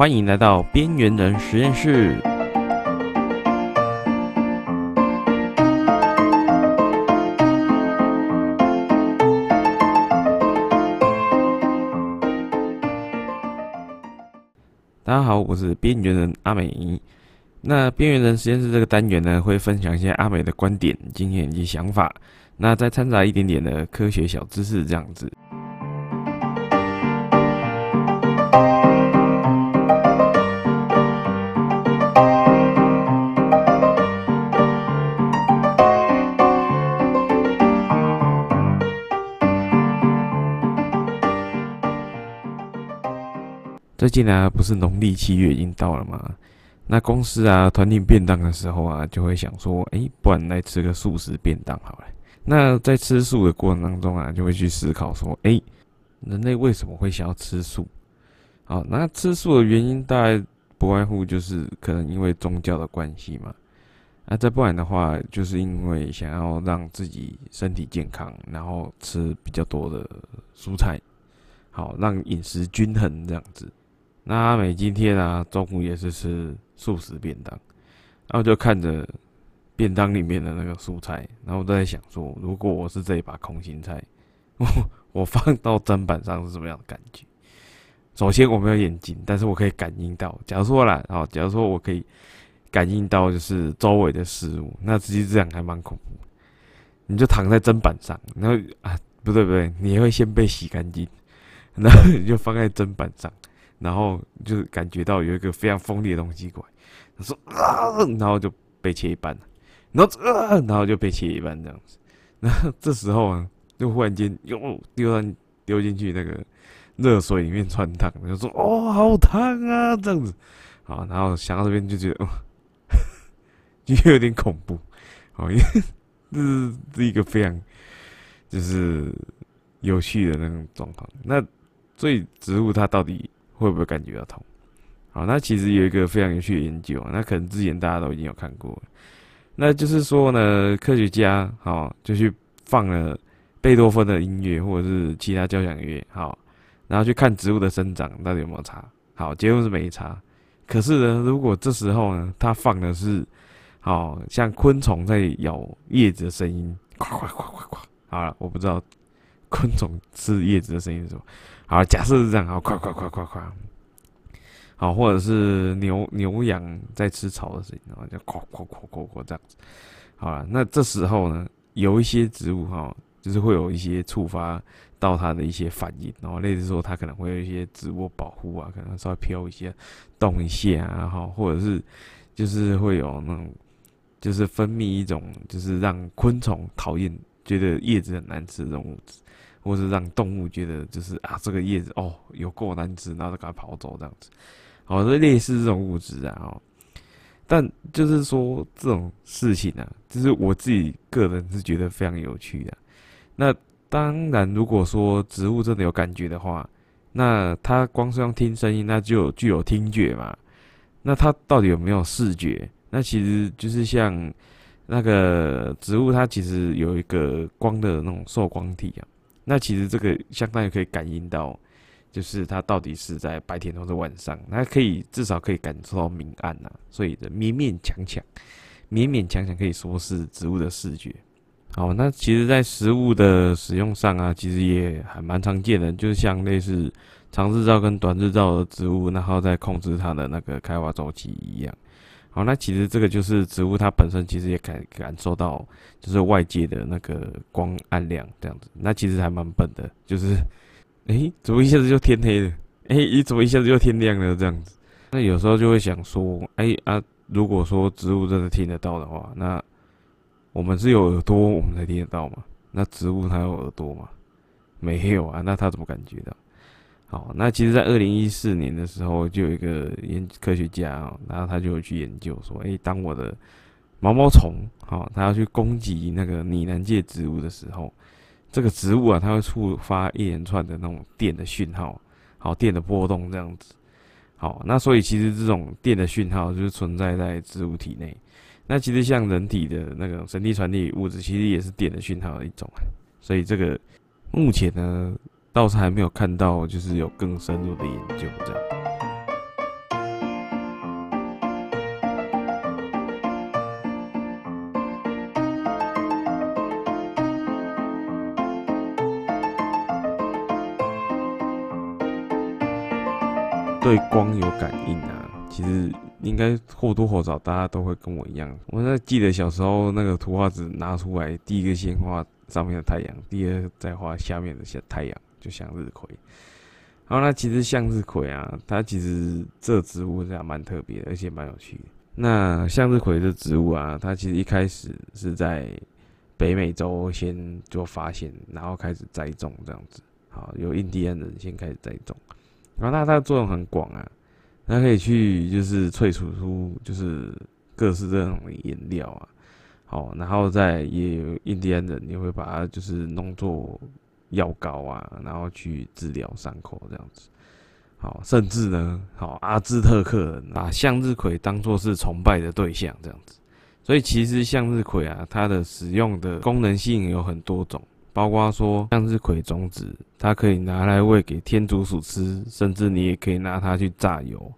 欢迎来到边缘人实验室。大家好，我是边缘人阿美。那边缘人实验室这个单元呢，会分享一些阿美的观点、经验以及想法，那再掺杂一点点的科学小知识，这样子。最近啊，不是农历七月已经到了吗？那公司啊，团体便当的时候啊，就会想说，哎，不然来吃个素食便当好了。那在吃素的过程当中啊，就会去思考说，哎，人类为什么会想要吃素？好，那吃素的原因大概不外乎就是可能因为宗教的关系嘛。那再不然的话，就是因为想要让自己身体健康，然后吃比较多的蔬菜，好让饮食均衡这样子。那阿美今天啊，中午也是吃素食便当，然后就看着便当里面的那个蔬菜，然后都在想说，如果我是这一把空心菜，我 我放到砧板上是什么样的感觉？首先我没有眼睛，但是我可以感应到。假如说啦，哦，假如说我可以感应到就是周围的事物，那实际这样还蛮恐怖。你就躺在砧板上，然后啊，不对不对，你会先被洗干净，然后你就放在砧板上。然后就感觉到有一个非常锋利的东西过来，他说啊，然后就被切一半了，然后啊，然后就被切一半这样子。然后这时候啊，就忽然间又丢到丢进去那个热水里面穿烫，就说哦，好烫啊，这样子。好，然后想到这边就觉得哦，就有点恐怖。好，因为这是是一个非常就是有趣的那种状况。那所以植物它到底？会不会感觉到痛？好，那其实有一个非常有趣的研究，那可能之前大家都已经有看过，那就是说呢，科学家好就去放了贝多芬的音乐或者是其他交响乐，好，然后去看植物的生长到底有没有差。好，结论是没差。可是呢，如果这时候呢，他放的是好像昆虫在咬叶子的声音，呱呱呱呱呱，好了，我不知道昆虫吃叶子的声音是什么。好，假设是这样，好，快快快快快，好，或者是牛牛羊在吃草的声音，然后就哐哐哐哐哐这样子，好了，那这时候呢，有一些植物哈，就是会有一些触发到它的一些反应，然后类似说它可能会有一些植物保护啊，可能稍微飘一些，动一下啊，哈，或者是就是会有那种，就是分泌一种就是让昆虫讨厌，觉得叶子很难吃这种物质。或是让动物觉得就是啊，这个叶子哦有够难吃，然后就赶快跑走这样子，好，这类似这种物质啊，哦，但就是说这种事情啊，就是我自己个人是觉得非常有趣的。那当然，如果说植物真的有感觉的话，那它光是用听声音，那就有具有听觉嘛。那它到底有没有视觉？那其实就是像那个植物，它其实有一个光的那种受光体啊。那其实这个相当于可以感应到，就是它到底是在白天或者晚上，它可以至少可以感受到明暗呐，所以勉勉强强，勉勉强强可以说是植物的视觉。好，那其实，在食物的使用上啊，其实也还蛮常见的，就是像类似长日照跟短日照的植物，然后再控制它的那个开花周期一样。好，那其实这个就是植物它本身其实也感感受到，就是外界的那个光暗亮这样子。那其实还蛮笨的，就是，哎，怎么一下子就天黑了？哎，你怎么一下子就天亮了？这样子。那有时候就会想说，哎啊，如果说植物真的听得到的话，那我们是有耳朵我们才听得到嘛？那植物它有耳朵吗？没有啊，那它怎么感觉到？好，那其实，在二零一四年的时候，就有一个研科学家啊，然后他就有去研究说，哎，当我的毛毛虫，好，它要去攻击那个拟南界植物的时候，这个植物啊，它会触发一连串的那种电的讯号，好，电的波动这样子。好，那所以其实这种电的讯号就是存在在植物体内。那其实像人体的那个神经传递物质，其实也是电的讯号的一种。所以这个目前呢。倒是还没有看到，就是有更深入的研究这样。对光有感应啊，其实应该或多或少大家都会跟我一样，我在记得小时候那个图画纸拿出来，第一个先画上面的太阳，第二个再画下面的下太阳。就向日葵。然后那其实向日葵啊，它其实这植物是蛮特别的，而且蛮有趣的。那向日葵的植物啊，它其实一开始是在北美洲先就发现，然后开始栽种这样子。好，由印第安人先开始栽种。然后它它的作用很广啊，它可以去就是萃取出就是各式这种颜料啊，好，然后再也有印第安人也会把它就是弄作药膏啊，然后去治疗伤口这样子，好，甚至呢，好阿兹特克人把向日葵当做是崇拜的对象这样子，所以其实向日葵啊，它的使用的功能性有很多种。包括说向日葵种子，它可以拿来喂给天竺鼠吃，甚至你也可以拿它去榨油。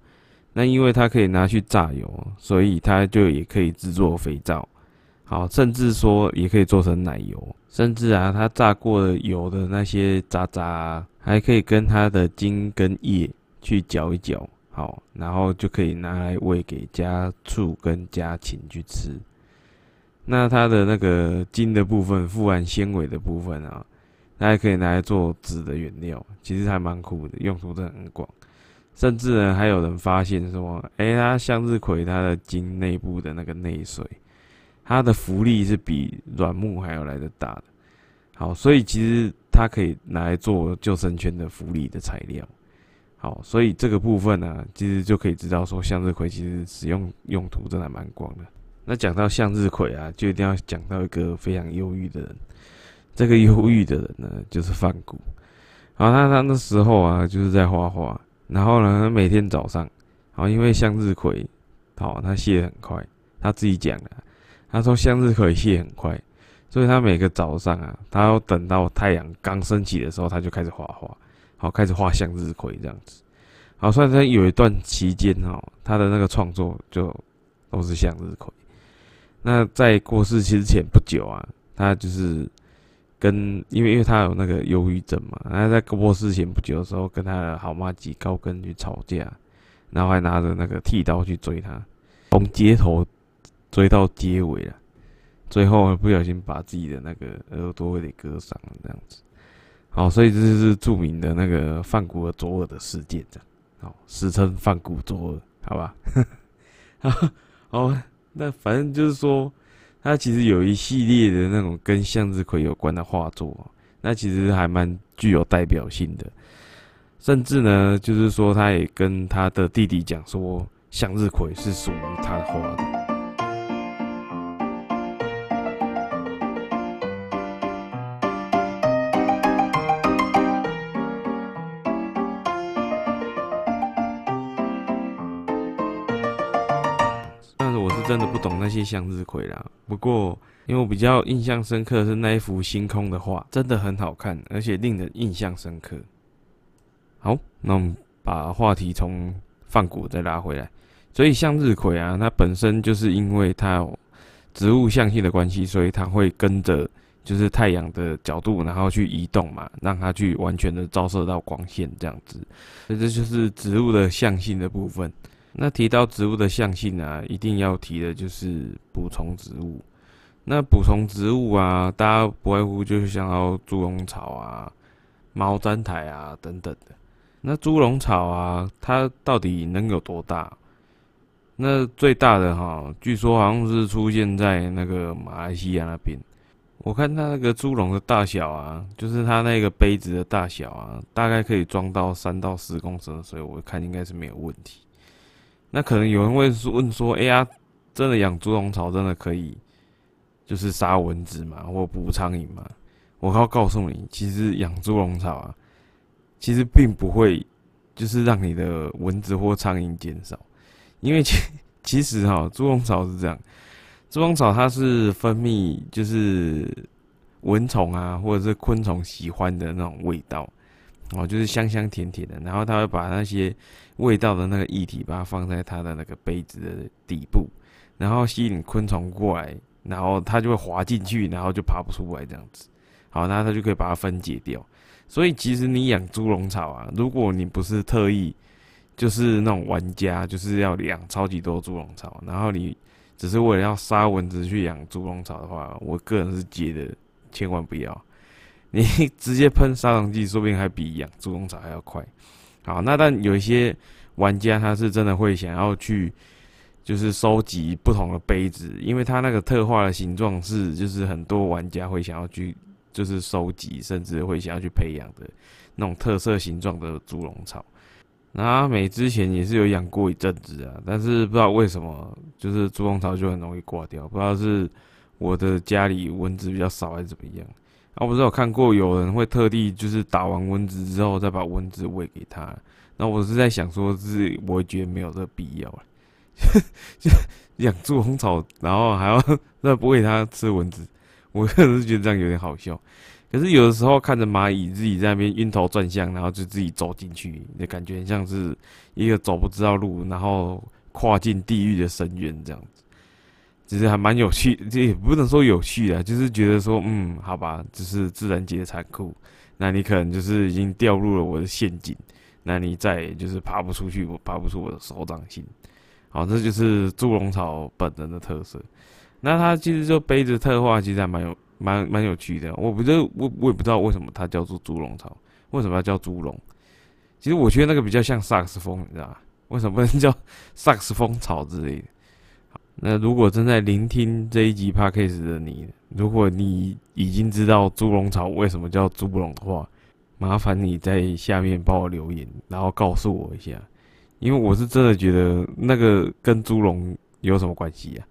那因为它可以拿去榨油，所以它就也可以制作肥皂。好，甚至说也可以做成奶油，甚至啊，它榨过的油的那些渣渣，还可以跟它的茎跟叶去搅一搅，好，然后就可以拿来喂给家畜跟家禽去吃。那它的那个茎的部分，富含纤维的部分啊，它还可以拿来做纸的原料，其实还蛮酷的，用途真的很广。甚至呢，还有人发现说，哎，它向日葵它的茎内部的那个内水，它的浮力是比软木还要来的大的。好，所以其实它可以拿来做救生圈的浮力的材料。好，所以这个部分呢，其实就可以知道说，向日葵其实使用用途真的蛮广的。那讲到向日葵啊，就一定要讲到一个非常忧郁的人。这个忧郁的人呢，就是范谷。然后他他那时候啊，就是在画画。然后呢，每天早上，好，因为向日葵，好，它谢很快。他自己讲的，他说向日葵谢很快，所以他每个早上啊，他要等到太阳刚升起的时候，他就开始画画，好，开始画向日葵这样子。好，所以他有一段期间哈，他的那个创作就都是向日葵。那在过世之前不久啊，他就是跟因为因为他有那个忧郁症嘛，他在过世前不久的时候，跟他的好妈吉高根去吵架，然后还拿着那个剃刀去追他，从街头追到结尾了，最后不小心把自己的那个耳朵给割伤了，这样子。好，所以这就是著名的那个范古尔左耳的事件，这样，好，史称范古左耳，好吧？好。那反正就是说，他其实有一系列的那种跟向日葵有关的画作，那其实还蛮具有代表性的。甚至呢，就是说，他也跟他的弟弟讲说，向日葵是属于他的花的。真的不懂那些向日葵啦。不过，因为我比较印象深刻是那一幅星空的画，真的很好看，而且令人印象深刻。好，那我们把话题从放古再拉回来。所以向日葵啊，它本身就是因为它有植物向性的关系，所以它会跟着就是太阳的角度，然后去移动嘛，让它去完全的照射到光线这样子。所以这就是植物的向性的部分。那提到植物的象性啊，一定要提的就是补充植物。那补充植物啊，大家不外乎就是想要猪笼草啊、毛毡苔啊等等的。那猪笼草啊，它到底能有多大？那最大的哈，据说好像是出现在那个马来西亚那边。我看它那个猪笼的大小啊，就是它那个杯子的大小啊，大概可以装到三到四公升，所以我看应该是没有问题。那可能有人会问说：“哎呀，真的养猪笼草真的可以，就是杀蚊子嘛，或捕苍蝇嘛？”我要告诉你，其实养猪笼草啊，其实并不会就是让你的蚊子或苍蝇减少，因为其其实哈，猪笼草是这样，猪笼草它是分泌就是蚊虫啊或者是昆虫喜欢的那种味道。哦，就是香香甜甜的，然后他会把那些味道的那个液体，把它放在它的那个杯子的底部，然后吸引昆虫过来，然后它就会滑进去，然后就爬不出来这样子。好，那它就可以把它分解掉。所以其实你养猪笼草啊，如果你不是特意，就是那种玩家，就是要养超级多猪笼草，然后你只是为了要杀蚊子去养猪笼草的话，我个人是觉得千万不要。你 直接喷杀虫剂，说不定还比养猪笼草还要快。好，那但有一些玩家他是真的会想要去，就是收集不同的杯子，因为它那个特化的形状是，就是很多玩家会想要去，就是收集，甚至会想要去培养的那种特色形状的猪笼草。那阿美之前也是有养过一阵子啊，但是不知道为什么，就是猪笼草就很容易挂掉，不知道是我的家里蚊子比较少还是怎么样。啊，不是有看过有人会特地就是打完蚊子之后再把蚊子喂给他，那我是在想说，是我觉得没有这个必要了，就养猪红草，然后还要 再不喂它吃蚊子，我 个人是觉得这样有点好笑。可是有的时候看着蚂蚁自己在那边晕头转向，然后就自己走进去，那感觉像是一个走不知道路，然后跨进地狱的深渊这样子。其实还蛮有趣，这也不能说有趣的，就是觉得说，嗯，好吧，就是自然界的残酷。那你可能就是已经掉入了我的陷阱，那你再就是爬不出去，我爬不出我的手掌心。好，这就是猪笼草本人的特色。那它其实就背着特化，其实还蛮有。蛮蛮有趣的，我不知我我也不知道为什么它叫做猪笼草，为什么要叫猪笼？其实我觉得那个比较像萨克斯风，你知道吗？为什么不能叫萨克斯风草之类的？那如果正在聆听这一集 podcast 的你，如果你已经知道猪笼草为什么叫猪笼的话，麻烦你在下面帮我留言，然后告诉我一下，因为我是真的觉得那个跟猪笼有什么关系啊？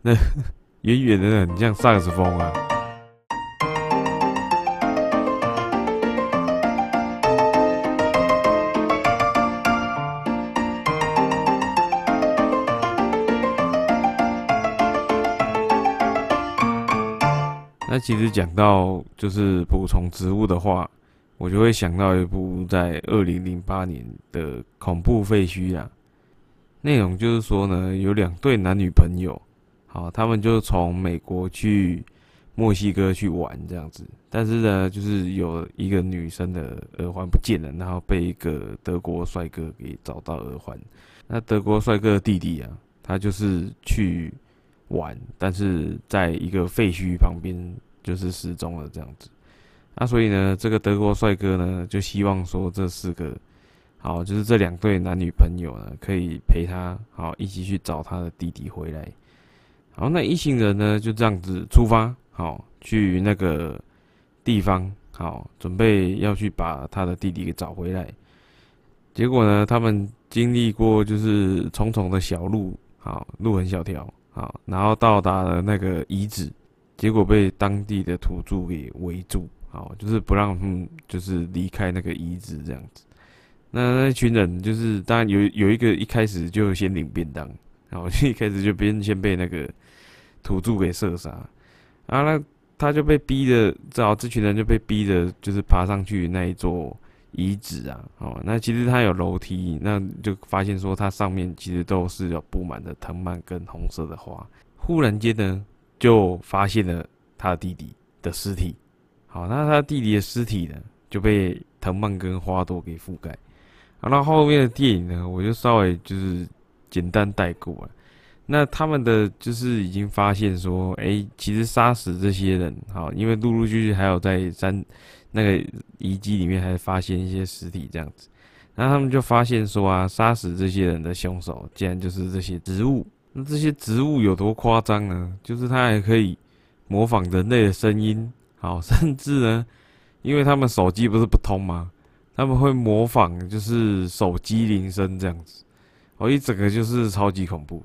那 远远的很像萨克斯风啊。那其实讲到就是补充植物的话，我就会想到一部在二零零八年的恐怖废墟啊。内容就是说呢，有两对男女朋友，好，他们就从美国去墨西哥去玩这样子。但是呢，就是有一个女生的耳环不见了，然后被一个德国帅哥给找到耳环。那德国帅哥的弟弟啊，他就是去。玩，但是在一个废墟旁边就是失踪了这样子，那所以呢，这个德国帅哥呢就希望说这四个好，就是这两对男女朋友呢可以陪他好一起去找他的弟弟回来。好，那一行人呢就这样子出发，好去那个地方，好准备要去把他的弟弟给找回来。结果呢，他们经历过就是重重的小路，好路很小条。好，然后到达了那个遗址，结果被当地的土著给围住，好，就是不让他们就是离开那个遗址这样子。那那群人就是当然有有一个一开始就先领便当，然后 一开始就别人先被那个土著给射杀，啊，那他就被逼的，只好这群人就被逼的，就是爬上去那一座。遗址啊，哦，那其实它有楼梯，那就发现说它上面其实都是有布满的藤蔓跟红色的花。忽然间呢，就发现了他弟弟的尸体。好，那他弟弟的尸体呢就被藤蔓跟花朵给覆盖。好，那后面的电影呢，我就稍微就是简单带过了。那他们的就是已经发现说，哎，其实杀死这些人，好，因为陆陆续续还有在山。那个遗迹里面还发现一些尸体，这样子，然后他们就发现说啊，杀死这些人的凶手竟然就是这些植物。那这些植物有多夸张呢？就是它还可以模仿人类的声音，好，甚至呢，因为他们手机不是不通吗？他们会模仿就是手机铃声这样子，哦，一整个就是超级恐怖。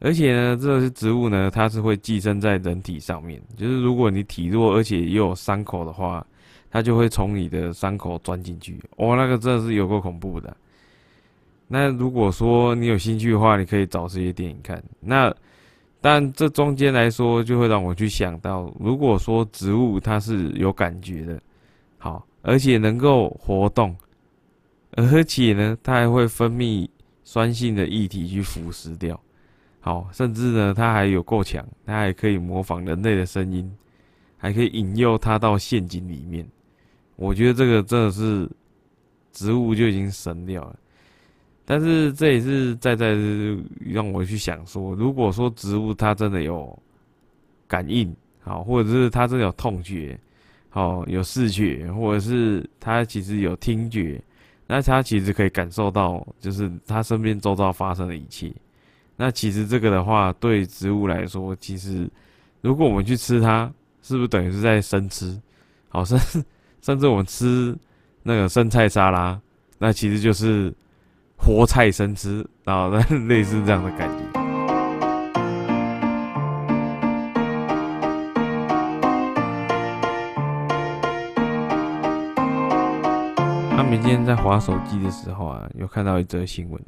而且呢，这些植物呢，它是会寄生在人体上面，就是如果你体弱而且又有伤口的话。它就会从你的伤口钻进去，哦，那个真的是有够恐怖的。那如果说你有兴趣的话，你可以找这些电影看。那但这中间来说，就会让我去想到，如果说植物它是有感觉的，好，而且能够活动，而且呢，它还会分泌酸性的液体去腐蚀掉，好，甚至呢，它还有够强，它还可以模仿人类的声音，还可以引诱它到陷阱里面。我觉得这个真的是植物就已经神掉了。但是这也是在在让我去想说，如果说植物它真的有感应，好，或者是它真的有痛觉，好，有视觉，或者是它其实有听觉，那它其实可以感受到，就是它身边周遭发生的一切。那其实这个的话，对植物来说，其实如果我们去吃它，是不是等于是在生吃？好，甚甚至我们吃那个生菜沙拉，那其实就是活菜生吃，然后 类似这样的感觉。阿明今天在划手机的时候啊，有看到一则新闻，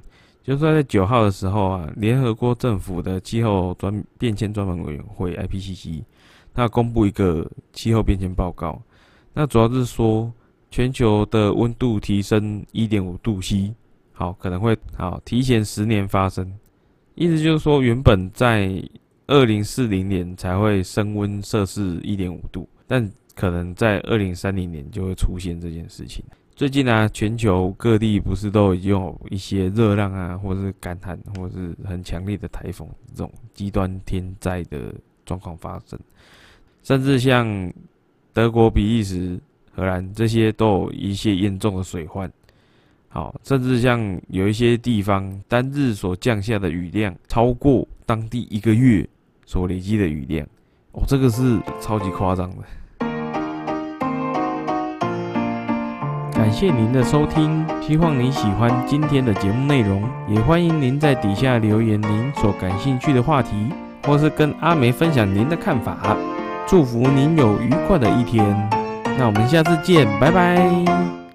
就是在九号的时候啊，联合国政府的气候专变迁专门委员会 IPCC，它公布一个气候变迁报告。那主要是说，全球的温度提升一点五度 C，好可能会好提前十年发生，意思就是说，原本在二零四零年才会升温摄氏一点五度，但可能在二零三零年就会出现这件事情。最近呢，全球各地不是都已经有一些热浪啊，或者是干旱，或者是很强烈的台风这种极端天灾的状况发生，甚至像。德国、比利时、荷兰这些都有一些严重的水患，好，甚至像有一些地方单日所降下的雨量超过当地一个月所累积的雨量，哦，这个是超级夸张的。感谢您的收听，希望您喜欢今天的节目内容，也欢迎您在底下留言您所感兴趣的话题，或是跟阿梅分享您的看法。祝福您有愉快的一天，那我们下次见，拜拜。